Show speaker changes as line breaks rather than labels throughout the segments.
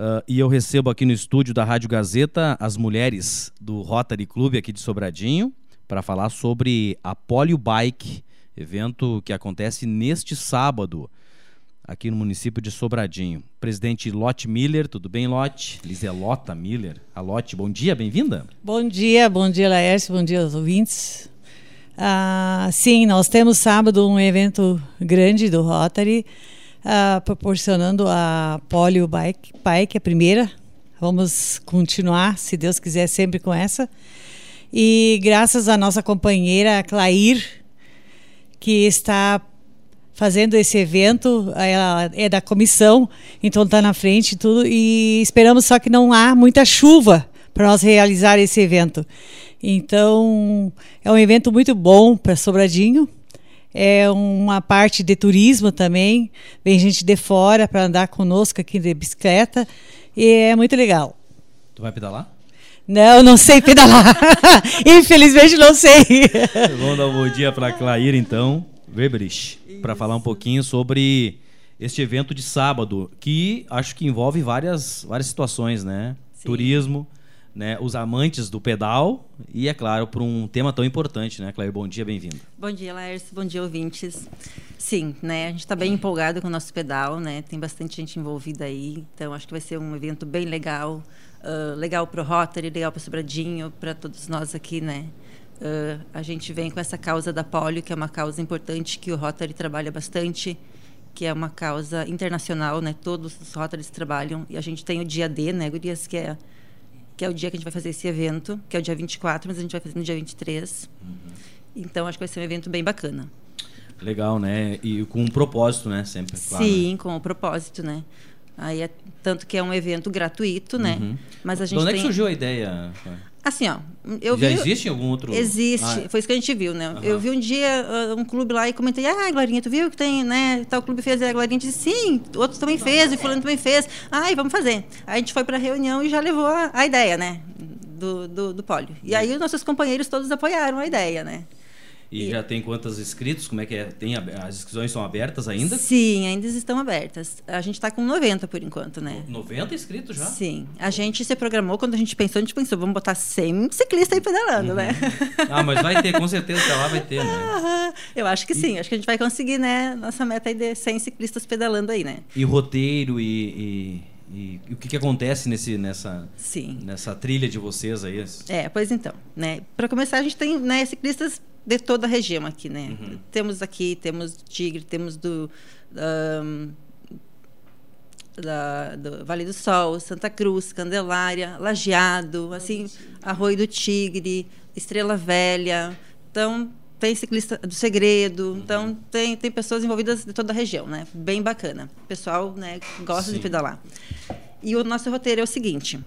Uh, e eu recebo aqui no estúdio da Rádio Gazeta as mulheres do Rotary Clube aqui de Sobradinho para falar sobre a Polio Bike, evento que acontece neste sábado aqui no município de Sobradinho. Presidente Lotte Miller, tudo bem, Lotte? Liselota Miller. A Lotte, bom dia, bem-vinda.
Bom dia, bom dia, Laércio, bom dia aos ouvintes. Ah, sim, nós temos sábado um evento grande do Rotary, ah, proporcionando a Polio Bike, Bike, a primeira. Vamos continuar, se Deus quiser, sempre com essa. E graças à nossa companheira Clair, que está fazendo esse evento, ela é da comissão, então está na frente e tudo, e esperamos só que não há muita chuva para nós realizar esse evento. Então, é um evento muito bom para Sobradinho, é uma parte de turismo também. Vem gente de fora para andar conosco aqui de bicicleta e é muito legal.
Tu vai pedalar?
Não, não sei pedalar. Infelizmente não sei.
Vamos dar um bom dia para a Clair então, Weberich, para falar um pouquinho sobre este evento de sábado, que acho que envolve várias, várias situações, né? Sim. Turismo, né, os amantes do pedal e, é claro, para um tema tão importante, né, Claire? Bom dia, bem-vindo.
Bom dia, Laércio. Bom dia, ouvintes. Sim, né, a gente está bem empolgado com o nosso pedal, né? Tem bastante gente envolvida aí, então acho que vai ser um evento bem legal, uh, legal para o Rotary, legal para o Sobradinho, para todos nós aqui, né? Uh, a gente vem com essa causa da polio, que é uma causa importante que o Rotary trabalha bastante, que é uma causa internacional, né? Todos os Rotarys trabalham e a gente tem o dia D, né, Gurias, que é que é o dia que a gente vai fazer esse evento, que é o dia 24, mas a gente vai fazer no dia 23. Uhum. Então, acho que vai ser um evento bem bacana.
Legal, né? E com um propósito, né? Sempre,
claro. Sim, com o um propósito, né? Aí é, tanto que é um evento gratuito, né?
Uhum. Mas a gente De onde tem... é que surgiu a ideia?
Assim, ó, eu
Já
vi,
existe algum outro?
Existe, ah, é. foi isso que a gente viu, né? Uhum. Eu vi um dia uh, um clube lá e comentei, ah, Glorinha, tu viu que tem, né? Tal clube fez, e a Glorinha disse, sim, outros também fez, e fulano também fez. Ai, vamos fazer. Aí a gente foi para a reunião e já levou a, a ideia, né? Do, do, do pólio. E aí os nossos companheiros todos apoiaram a ideia, né?
E, e, já tem quantos inscritos? Como é que é? Tem, as inscrições são abertas ainda?
Sim, ainda estão abertas. A gente está com 90 por enquanto, né?
90 inscritos já?
Sim. A gente se programou, quando a gente pensou, a gente pensou, vamos botar 100 ciclistas aí pedalando, né? uhum.
né? Ah, mas vai ter, com certeza até lá vai ter, né?
Eu acho que sim. Acho que a gente vai conseguir, né? Nossa meta aí de 100 ciclistas pedalando aí, né?
E roteiro e... e... E, e, o que, que acontece nesse, nessa,
Sim.
nessa trilha de vocês aí?
É, pois então, né? Para começar, a gente tem né, ciclistas de toda a região aqui, né? Uhum. Temos aqui, temos Tigre, temos do, um, da, do Vale do Sol, Santa Cruz, Candelária, Lajeado, assim, Arroio do Tigre, Estrela Velha. Então, tem ciclista do Segredo, uhum. então tem, tem pessoas envolvidas de toda a região, né? Bem bacana. O pessoal né, gosta Sim. de pedalar. E o nosso roteiro é o seguinte: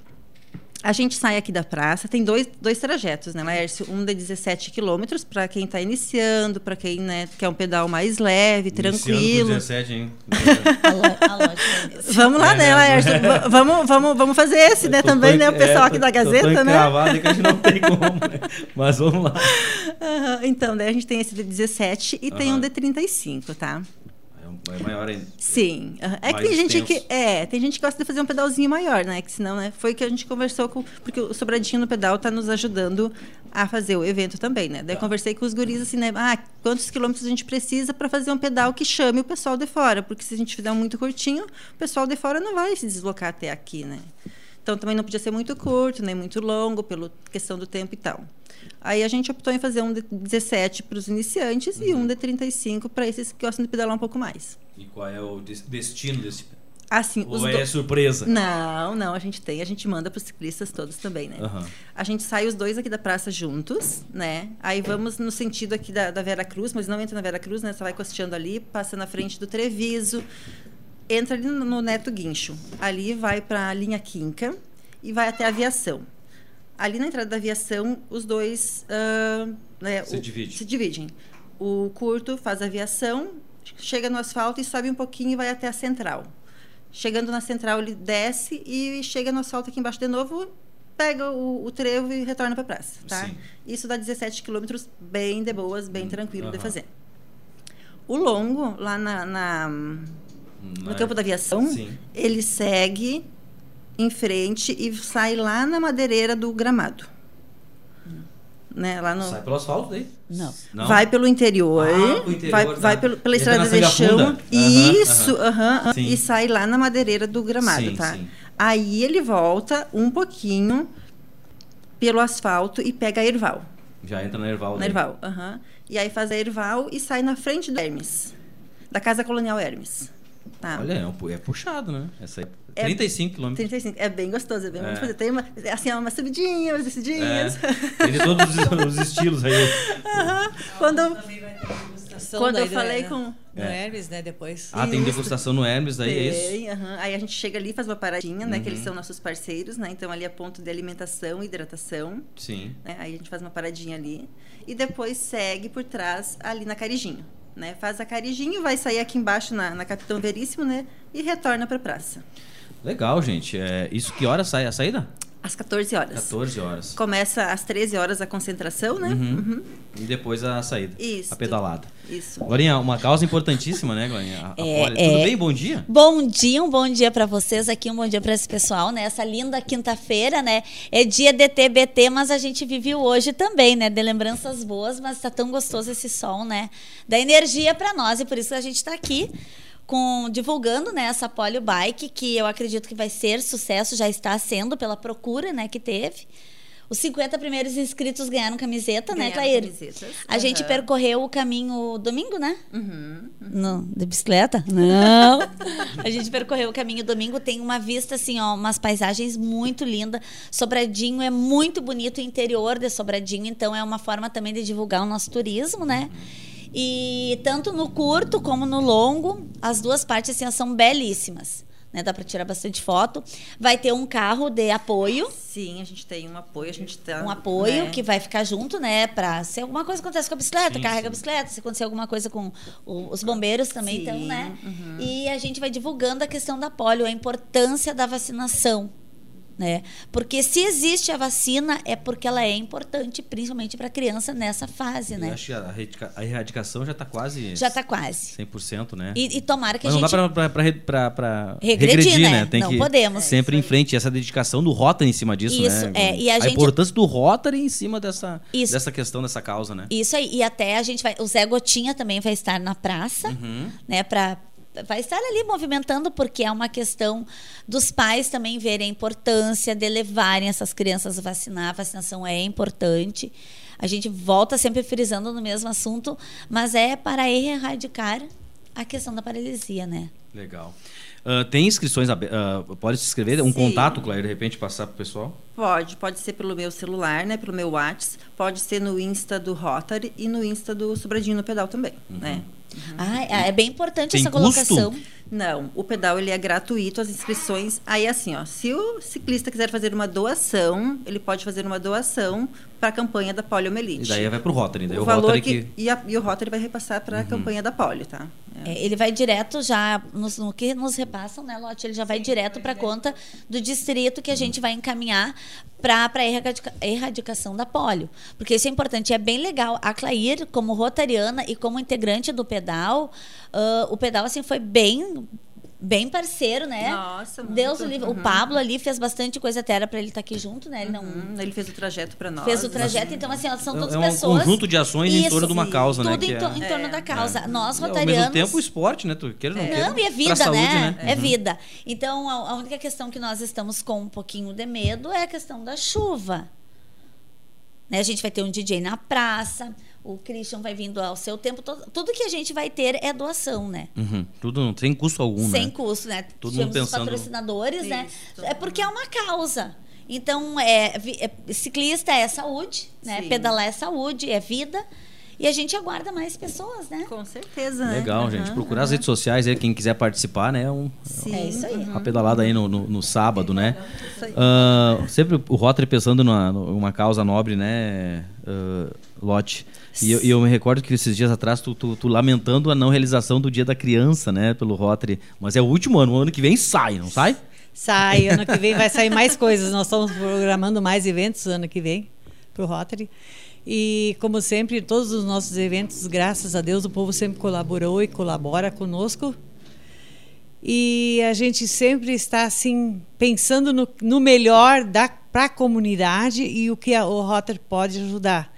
a gente sai aqui da praça, tem dois, dois trajetos, né, Laércio? Um de 17 quilômetros para quem está iniciando, para quem né, quer um pedal mais leve, tranquilo. Com
17, hein?
vamos lá, é, né, Laércio? É. Vamos, vamos, vamos fazer esse, né, também, né? O pessoal é, aqui da Gazeta, tô,
né? que a gente não tem como, né? Mas vamos lá.
Uhum, então, daí a gente tem esse de 17 e uhum. tem um de 35, tá?
É maior ainda.
Sim. É que tem gente que. É, tem gente que gosta de fazer um pedalzinho maior, né? Que senão, né? Foi que a gente conversou com. Porque o sobradinho no pedal está nos ajudando a fazer o evento também, né? Daí tá. conversei com os guris assim, né? Ah, quantos quilômetros a gente precisa para fazer um pedal que chame o pessoal de fora? Porque se a gente fizer um muito curtinho, o pessoal de fora não vai se deslocar até aqui, né? Então também não podia ser muito curto, nem muito longo, pela questão do tempo e tal. Aí a gente optou em fazer um de 17 para os iniciantes uhum. e um uhum. de 35 para esses que gostam de pedalar um pouco mais.
E qual é o destino desse
Assim,
Ou é do... surpresa?
Não, não, a gente tem, a gente manda para os ciclistas todos também, né? Uhum. A gente sai os dois aqui da praça juntos, né? Aí vamos no sentido aqui da, da Vera Cruz, mas não entra na Vera Cruz, né? Você vai costeando ali, passa na frente do Treviso, entra ali no Neto Guincho. Ali vai para a linha Quinca e vai até a aviação. Ali na entrada da aviação, os dois uh,
né, se, o, divide.
se dividem. O curto faz a aviação, chega no asfalto e sobe um pouquinho e vai até a central. Chegando na central, ele desce e chega no asfalto aqui embaixo de novo, pega o, o trevo e retorna para a praça. Tá? Isso dá 17 quilômetros bem de boas, bem hum, tranquilo de fazer. O longo, lá na, na no campo da aviação, Sim. ele segue em frente e sai lá na madeireira do gramado. Né, lá no...
Sai pelo asfalto daí?
Não.
Não?
Vai pelo interior,
Ah, interior,
vai,
tá.
vai pelo- pela
Entra
estrada
na
de chão. Isso,
aham. Sim.
e sai lá na madeireira do gramado,
Sim,
tá?
sim.
Aí ele volta um pouquinho pelo asfalto e pega a Erval.
Já entra na Erval.
Na. Erval, aham. E aí faz a Erval e sai na frente do Hermes. Da Casa Colonial Hermes. Tá?
Olha, é, um é puxado, né? Essa aí.
É-
35 quilômetros.
35. É bem gostoso, é bem
É.
bom de fazer. Tem uma, assim, uma subidinha, umas descidinhas.
É, tem todos os, os estilos aí.
Quando, quando eu falei
né?
com...
No
É.
Hermes, né? Depois.
Ah, tem
Isso.
degustação no Hermes, daí é isso?
Tem, aham. Aí a gente chega ali, faz uma paradinha, né? Que
Uhum.
eles são nossos parceiros, né? Então ali é ponto de alimentação e hidratação.
Sim.
né? Aí a gente faz uma paradinha ali. E depois segue por trás ali na Carijinho. Né? Faz a Carijinho, vai sair aqui embaixo na, na Capitão Veríssimo, né? E retorna para a praça.
Legal, gente. É, isso que hora sai a saída?
Às 14 horas.
14 horas.
Começa às 13 horas a concentração, né?
Uhum.
Uhum.
E depois a saída.
Isso.
A pedalada.
Isso.
Glorinha, uma causa importantíssima, né, Glorinha?
É,
poli-
é.
Tudo bem? Bom dia?
Bom dia, um bom dia para vocês aqui, um bom dia para esse pessoal, né? Essa linda quinta-feira, né? É dia de TBT, mas a gente vive o hoje também, né? De lembranças boas, mas tá tão gostoso esse sol, né? Dá energia para nós e por isso que a gente está aqui com divulgando, né, essa Polio Bike, que eu acredito que vai ser sucesso, já está sendo pela procura, né, que teve. Os 50 primeiros inscritos ganharam camiseta, né,
Ganharam
Clair?
camisetas.
A gente percorreu o caminho domingo, né?
Uhum.
Não, de bicicleta? Não. a gente percorreu o caminho domingo, tem uma vista assim, ó, umas paisagens muito lindas. Sobradinho é muito bonito o interior de Sobradinho, então é uma forma também de divulgar o nosso turismo, né? E tanto no curto como no longo, as duas partes assim, são belíssimas. Né? Dá para tirar bastante foto. Vai ter um carro de apoio
Sim, a gente tem um apoio, a gente tá,
um apoio
né?
que vai ficar junto, né? Pra se alguma coisa acontece com a bicicleta,
Sim,
carrega
sim.
a bicicleta, se acontecer alguma coisa com o- os bombeiros também,
Sim,
então, né?
uhum.
E a gente vai divulgando a questão da polio, a importância da vacinação. Né? Porque se existe a vacina é porque ela é importante, principalmente para a criança nessa fase,
Eu
né?
acho que a, erradica- a erradicação já está quase
Já está quase.
100%, né?
E, e tomara que
Mas
a
não
gente
dá pra, pra, pra- pra
Regredir, né?
Tem
Não
que
podemos.
sempre em frente. Essa dedicação do Rotary em cima disso,
Isso,
né?
é, e a gente-
importância do Rotary em cima dessa,
Isso.
dessa questão, dessa causa, né?
Isso aí. E até a gente vai. O Zé Gotinha também vai estar na praça,
Uhum.
né? Pra, vai estar ali movimentando, porque é uma questão dos pais também verem a importância de levarem essas crianças a vacinar. A vacinação é importante. A gente volta sempre frisando no mesmo assunto, mas é para erradicar a questão da paralisia, né?
Legal. Ah, tem inscrições abertas? pode se inscrever? Um
Sim.
contato, Claire, de repente passar pro pessoal?
Pode, pode ser pelo meu celular, né? Pelo meu WhatsApp, pode ser no Insta do Rotary e no Insta do Sobradinho no Pedal também, né?
Ah, é bem importante
Tem
essa
custo?
colocação.
Não, o pedal ele é gratuito, as inscrições. Aí assim, ó, se o ciclista quiser fazer uma doação, ele pode fazer uma doação para a campanha da poliomielite.
E daí vai pro Rotary. Daí o,
o valor
Rotary
que,
que...
E, a- e o Rotary vai repassar para a campanha da polio, tá? É.
É, ele vai direto já, nos- no, que nos repassam, né, Lote? Ele já vai direto para a conta do distrito que a gente vai encaminhar para a erradica, erradicação da polio. Porque isso é importante. É bem legal. A Clair, como rotariana e como integrante do pedal, ah, o pedal assim, foi bem. Bem parceiro, né?
Nossa, muito.
Deus o livre. O
Uhum.
Pablo ali fez bastante coisa, até era para ele estar aqui junto, né? Ele não
Hum, ele fez o trajeto para nós.
fez o trajeto, então assim, ó, são
É-
todas
é um
pessoas.
conjunto de ações em
Isso,
torno de uma causa, né?
Tudo em, to-
é-
em torno
É,
da causa. Nós,
Ao
rotarianos.
mesmo tempo, o esporte, né? Tu queira não queira.
Não, e é vida,
saúde,
né? É
Uhum.
vida. Então, a, a única questão que nós estamos com um pouquinho de medo é a questão da chuva. Né? A gente vai ter um DJ na praça, o Christian vai vindo ao seu tempo. todo- tudo que a gente vai ter é doação, né?
Uhum. Tudo não tem custo algum,
Sem
né?
custo, né?
Todo
Temos
mundo pensando-
patrocinadores, né?
Isso.
É porque é uma causa. Então, é, é- ciclista é saúde, né?
Sim.
Pedalar é saúde, é vida. E a gente aguarda mais pessoas, né?
Com certeza, né?
Legal, gente.
Aham,
Procurar as
aham.
redes sociais aí, quem quiser participar, né? Um,
Sim,
É isso aí.
uhum.
uma pedalada aí no, no, no sábado, né?
Isso aí.
Ah, sempre o Rotary pensando numa, numa causa nobre, né, ah, Lote? E eu, e eu me recordo que esses dias atrás tu, tu, tu lamentando a não realização do Dia da Criança, né, pelo Rotary. Mas é o último ano, o ano que vem sai, não sai?
Sai, ano que vem vai sair mais coisas. Nós estamos programando mais eventos ano que vem para o Rotary. E, como sempre, todos os nossos eventos, graças a Deus, o povo sempre colaborou e colabora conosco. e a gente sempre está assim pensando no, no melhor para a comunidade e o que a, o Rotary pode ajudar.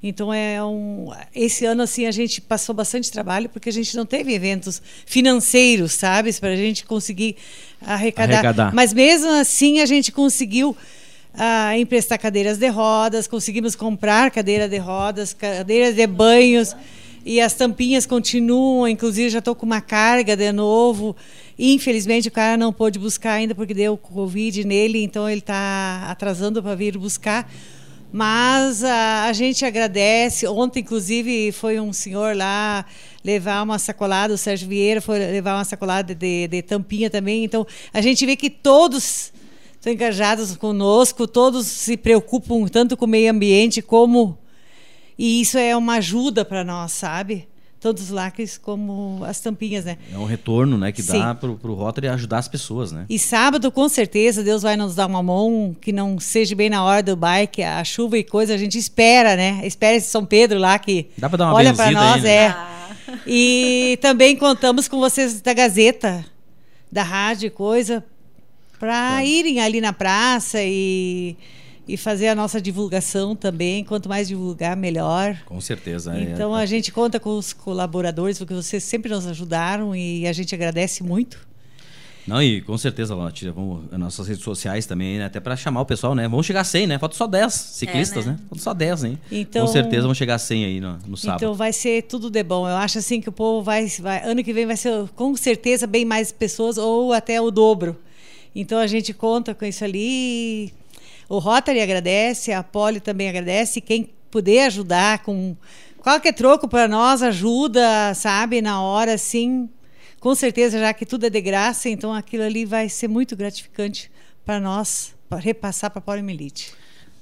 Então é um esse ano assim a gente passou bastante trabalho porque a gente não teve eventos financeiros, sabe, para a gente conseguir arrecadar. arrecadar. Mas mesmo assim a gente conseguiu emprestar cadeiras de rodas, conseguimos comprar cadeira de rodas, cadeiras de banhos e as tampinhas continuam. Inclusive já estou com uma carga de novo. Infelizmente o cara não pôde buscar ainda porque deu covid nele, então ele está atrasando para vir buscar mas a, a, gente agradece. Ontem, inclusive, foi um senhor lá levar uma sacolada, o Sérgio Vieira foi levar uma sacolada de, de tampinha também. Então, a gente vê que todos estão engajados conosco, todos se preocupam tanto com o meio ambiente como. E isso é uma ajuda para nós, sabe? tanto os lacres como as tampinhas, né?
É um retorno, né, que Sim. dá para o Rotary ajudar as pessoas, né?
E sábado, com certeza, Deus vai nos dar uma mão que não seja bem na hora do bike, a chuva e coisa, a gente espera, né? Espera esse São Pedro lá que
dá para dar uma
olha para nós,
aí, né?
é. Ah. E também contamos com vocês da Gazeta, da rádio e coisa, para irem ali na praça e e fazer a nossa divulgação também. Quanto mais divulgar, melhor.
Com certeza.
É. Então é. a gente conta com os colaboradores, porque vocês sempre nos ajudaram e a gente agradece muito.
Não, e com certeza, Lotte, vamos as nossas redes sociais também, né? Até para chamar o pessoal, né? Vamos chegar a 100, né? Falta só 10 ciclistas, é, né? né? Falta só 10, hein? Então, com certeza vamos chegar a 100 aí no, no sábado.
Então vai ser tudo de bom. Eu acho assim que o povo vai, vai ano que vem vai ser com certeza bem mais pessoas ou até o dobro. Então a gente conta com isso ali o Rotary agradece, a Poli também agradece. Quem puder ajudar com qualquer troco para nós ajuda, sabe, na hora, sim. Com certeza, já que tudo é de graça, então aquilo ali vai ser muito gratificante para nós, para repassar para a Poliomielite.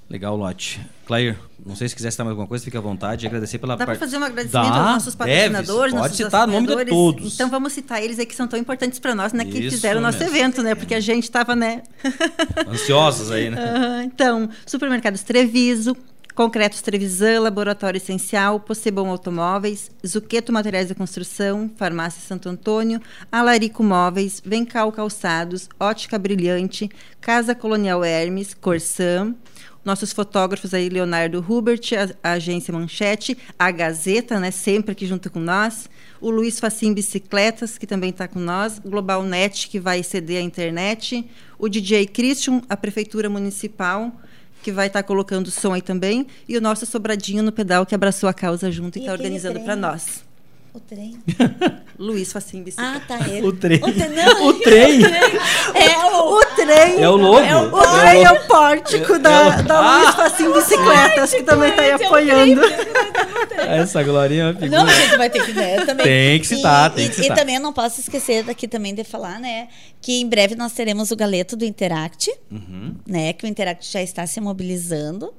Legal, Lote. Claire, não sei se quiser citar mais alguma coisa, fique à vontade. Agradecer pela
Dá para fazer um agradecimento Dá, aos nossos patrocinadores,
deve, Pode citar o nome de todos.
Então vamos citar eles aí que são tão importantes para nós, né? Isso que fizeram o nosso evento, né? Porque a gente estava, né?
Ansiosos aí, né?
Uh, então, Supermercados Treviso, Concretos Trevisan, Laboratório Essencial, Possebon Automóveis, Zuqueto Materiais de Construção, Farmácia Santo Antônio, Alarico Móveis, Vencal Calçados, Ótica Brilhante, Casa Colonial Hermes, Corsã, nossos fotógrafos aí, Leonardo Hubert, a, a, agência Manchete, a Gazeta, né, sempre aqui junto com nós, o Luiz Facim Bicicletas, que também está com nós, Global Net, que vai ceder a internet, o DJ Christian, a Prefeitura Municipal, que vai estar tá colocando som aí também, e o nosso Sobradinho no Pedal, que abraçou a causa junto e está organizando para nós.
O trem.
Luiz Facim Bicicleta.
Ah, tá ele.
O trem.
O, te... não,
o trem.
É o, o trem.
É o logo.
É o, o trem é o pórtico é, da, é o... da ah. Luiz Facim Bicicletas, que também está aí apoiando.
Essa glorinha
é Não, a gente vai ter que né, também.
Tem que citar, e, tem
e,
que citar.
E também eu não posso esquecer daqui também de falar, né, que em breve nós teremos o galeto do Interact, uhum. né, que o Interact já está se mobilizando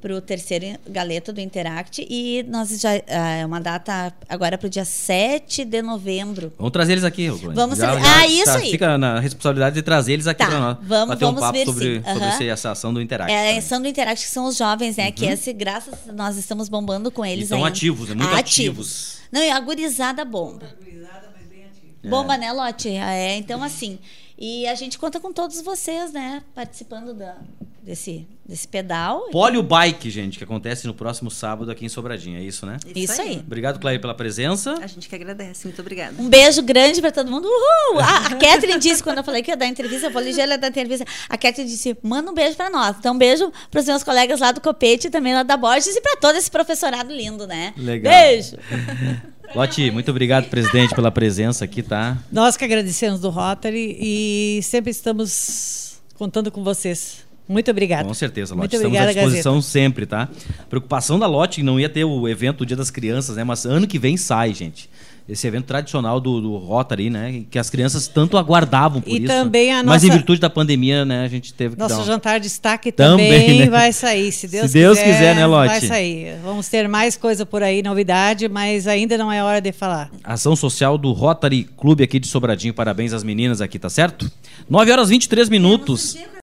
para o terceiro galeto do Interact e nós já é uma data agora para o dia 7 de novembro.
Vamos trazer eles aqui,
Vamos já, já, ah, isso
tá,
aí.
Fica na responsabilidade de trazer eles aqui
tá,
para nós.
Vamos,
bater
vamos
um papo
ver
sobre,
sim.
sobre essa ação do Interact.
É, a ação do Interact que são os jovens, né? Uhum. Que esse, graças nós estamos bombando com eles.
Estão ativos, é muito ativos.
ativos. Não, e a gurizada bomba. Gurizada, mas bem ativa. Bomba, é. né, Lote? É, então, assim. E a gente conta com todos vocês, né? Participando da, desse, desse pedal.
Polio Bike, gente, que acontece no próximo sábado aqui em Sobradinho. É isso, né?
Isso, isso aí.
Obrigado, Clay, pela presença.
A gente que agradece. Muito obrigada.
Um beijo grande para todo mundo. Uhul! A, a Catherine disse, quando eu falei que ia dar entrevista, eu vou ligeira da entrevista. A Catherine disse: manda um beijo para nós. Então, um beijo para os meus colegas lá do Copete também lá da Borges e para todo esse professorado lindo, né?
Legal.
Beijo!
Lote, muito obrigado, presidente, pela presença aqui, tá?
Nós que agradecemos do Rotary e sempre estamos contando com vocês. Muito obrigada.
Com certeza, Lote. Muito Estamos obrigada, à disposição Gazeta. sempre, tá? Preocupação da Lote não ia ter o evento do Dia das Crianças, né? Mas ano que vem sai, gente esse evento tradicional do, do Rotary, né? Que as crianças tanto aguardavam por
e
isso.
Também a nossa,
Mas em virtude da pandemia, né, a gente teve que
Nosso
dar um...
jantar de destaque também, também né? vai sair, se Deus,
se Deus quiser,
quiser,
né, Lote?
Vai sair. Vamos ter mais coisa por aí, novidade, mas ainda não é hora de falar.
Ação social do Rotary Clube aqui de Sobradinho. Parabéns às meninas aqui, tá certo? 9 horas e 23 minutos.